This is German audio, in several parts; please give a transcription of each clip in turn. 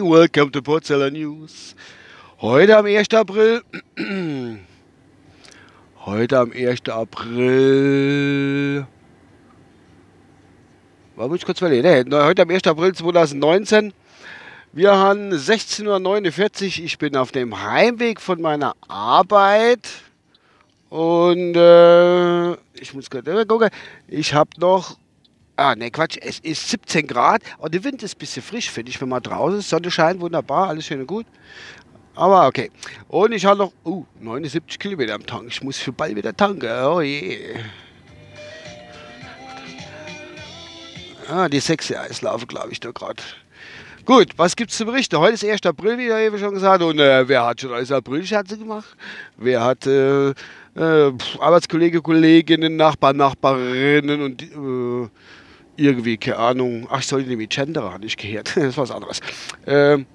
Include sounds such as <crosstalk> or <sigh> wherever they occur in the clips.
Welcome to Porzeller News. Heute am 1. April. Heute am 1. April. War muss ich kurz verlieren? Nee, heute am 1. April 2019. Wir haben 16.49 Uhr. Ich bin auf dem Heimweg von meiner Arbeit. Und äh, ich muss gerade gucken. Ich habe noch Ah, ne, Quatsch, es ist 17 Grad, aber der Wind ist ein bisschen frisch, finde ich, wenn man draußen ist. Sonne scheint, wunderbar, alles schön und gut. Aber okay. Und ich habe noch, uh, 79 Kilometer am Tank. Ich muss für bald wieder tanken. Oh je. Ah, die sexy Eislaufe, glaube ich, da gerade. Gut, was gibt es zu berichten? Heute ist 1. April, wie ich eben schon gesagt Und äh, wer hat schon alles April-Scherze gemacht? Wer hat äh, äh, Arbeitskollege, Kolleginnen, Nachbarn, Nachbarinnen und äh, irgendwie, keine Ahnung, ach, ich sollte nämlich Genderer, nicht gehört, <laughs> das ist was anderes. Ähm,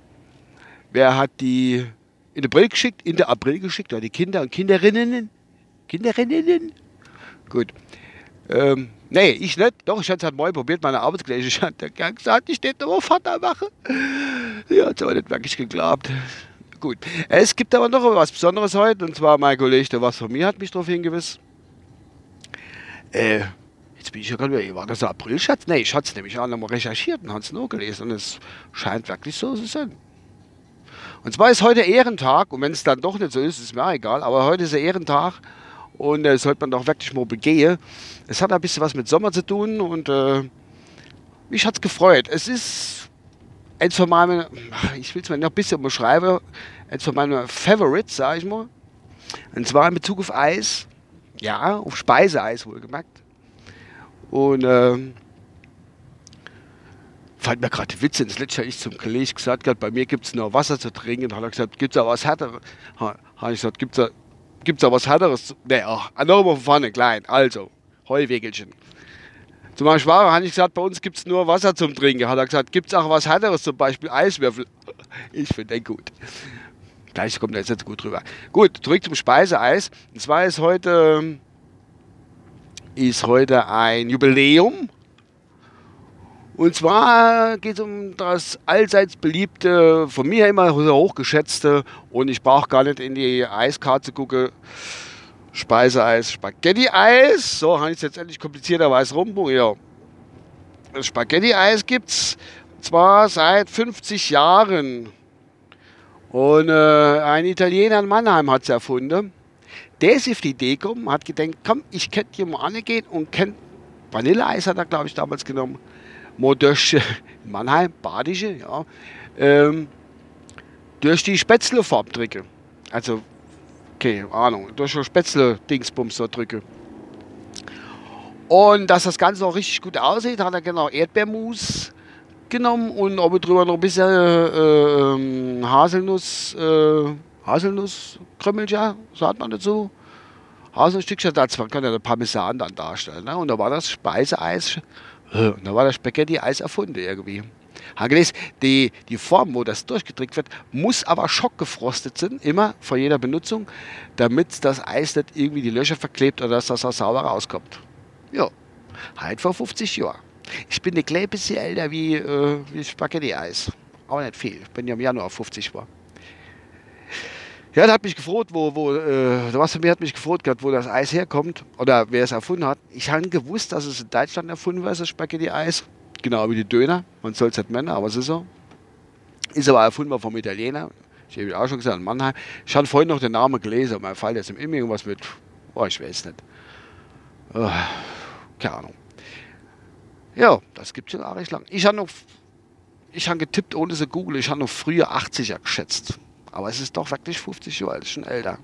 wer hat die in den April geschickt, in der April geschickt, oder die Kinder und Kinderinnen? Kinderinnen? Gut. Ähm, nee, ich nicht. Doch, ich habe es halt mal probiert, meine Arbeitskollege. Ich habe gesagt, ich hätte aber Vater machen. Ja, hat aber nicht wirklich geglaubt. Gut. Es gibt aber noch was Besonderes heute, und zwar mein Kollege, der was von mir hat mich darauf hingewiesen. Äh, bin ich ja war das ein Aprilschatz? Nee, ich hatte es nämlich auch nochmal recherchiert und habe es nur gelesen und es scheint wirklich so zu sein. Und zwar ist heute Ehrentag und wenn es dann doch nicht so ist, ist mir auch egal, aber heute ist der Ehrentag und äh, sollte man doch wirklich mal begehen. Es hat ein bisschen was mit Sommer zu tun und äh, mich hat es gefreut. Es ist eins von meinen, ich will es mal noch ein bisschen beschreiben, eins von meinen Favorites, sage ich mal. Und zwar in Bezug auf Eis, ja, auf Speiseeis wohlgemerkt. Und ähm, fand mir gerade Witze ins letzte ich zum Kollegen gesagt habe, bei mir gibt es nur Wasser zu trinken. Dann hat er gesagt, gibt es auch was härteres? Habe ich gesagt, gibt es gibt's auch was härteres? Nee, ach, nochmal von vorne, klein. Also, Heuwegelchen. Zu meinem Schwager habe ich gesagt, bei uns gibt es nur Wasser zum Trinken. Hat er gesagt, gibt es auch was härteres, zum Beispiel Eiswürfel? <laughs> Ich finde den gut. Gleich kommt er jetzt gut rüber. Gut, zurück zum Speiseeis. Und zwar ist heute ähm, ist heute ein Jubiläum. Und zwar geht es um das allseits beliebte, von mir immer hochgeschätzte, und ich brauche gar nicht in die Eiskarte gucken, Speiseeis, Spaghetti-Eis. So, habe ich es jetzt endlich komplizierterweise rum. Ja. Das Spaghetti-Eis gibt es zwar seit 50 Jahren. Und äh, ein Italiener in Mannheim hat es erfunden der ist auf die Idee gekommen, hat gedacht, komm, ich könnte hier mal angehen und kennt Vanilleeis hat er, glaube ich, damals genommen. Mal durch Mannheim, Badische, ja. Ähm, durch die Spätzleform drücke. Also, keine Ahnung, durch die Spätzle-Dingsbums so drücke. Und dass das Ganze auch richtig gut aussieht, hat er genau Erdbeermus genommen und oben drüber noch ein bisschen äh, äh, Haselnuss. Äh, Haselnusskrümmelchen, sagt man dazu. Haselstückchen, man kann ja Parmesan dann darstellen. Ne? Und da war das Speiseeis, äh, da war das Spaghetti-Eis erfunden irgendwie. Gelesen, die, die Form, wo das durchgedrückt wird, muss aber schockgefrostet sein, immer vor jeder Benutzung, damit das Eis nicht irgendwie die Löcher verklebt oder dass das auch sauber rauskommt. Ja, halt vor 50 Jahren. Ich bin eine kleine bisschen älter wie, äh, wie Spaghetti-Eis. Auch nicht viel. Ich bin ja im Januar 50 war. Ja, der hat mich gefroht, wo, wo, äh, der was mir hat mich gefroht gehabt, wo das Eis herkommt oder wer es erfunden hat. Ich habe gewusst, dass es in Deutschland erfunden war, das Spaghetti-Eis. Genau wie die Döner. Man soll es nicht nennen, aber es ist so. Ist aber erfunden vom Italiener. Ich habe auch schon gesagt, in Mannheim. Ich habe vorhin noch den Namen gelesen, mein Fall jetzt im Immer irgendwas mit, oh, ich weiß nicht. Oh, keine Ahnung. Ja, das gibt es schon auch recht lang. Ich habe noch, ich habe getippt ohne zu googeln, ich habe noch früher 80er geschätzt. Aber es ist doch wirklich 50 Jahre alt, schon älter.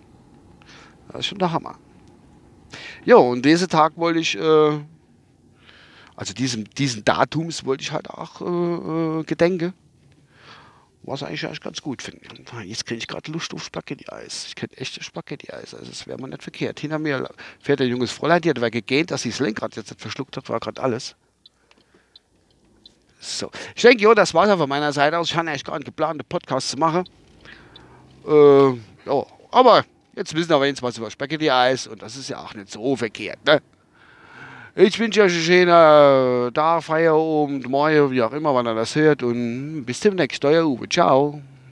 Das ist schon der Hammer. Ja, und diesen Tag wollte ich, äh, also diesem, diesen Datums wollte ich halt auch äh, äh gedenken. Was eigentlich, eigentlich ganz gut finde. Jetzt kriege ich gerade Lust auf Spaghetti-Eis. Ich kenne echte Spaghetti-Eis. Also das wäre mal nicht verkehrt. Hinter mir fährt ein junges Fräulein, die hat aber gegähnt, dass sie das Lenkrad jetzt nicht verschluckt hat, war gerade alles. So. Ich denke, ja, das war es von meiner Seite aus. Ich hatte eigentlich gar nicht geplant, einen Podcast zu machen. Äh, ja, aber jetzt wissen wir wenigstens was über Spaghetti-Eis und das ist ja auch nicht so verkehrt. Ne? Ich wünsche euch einen schönen äh, Tag, Feierabend, Morgen, wie auch immer, wann ihr das hört. Und bis demnächst, euer Uwe. Ciao.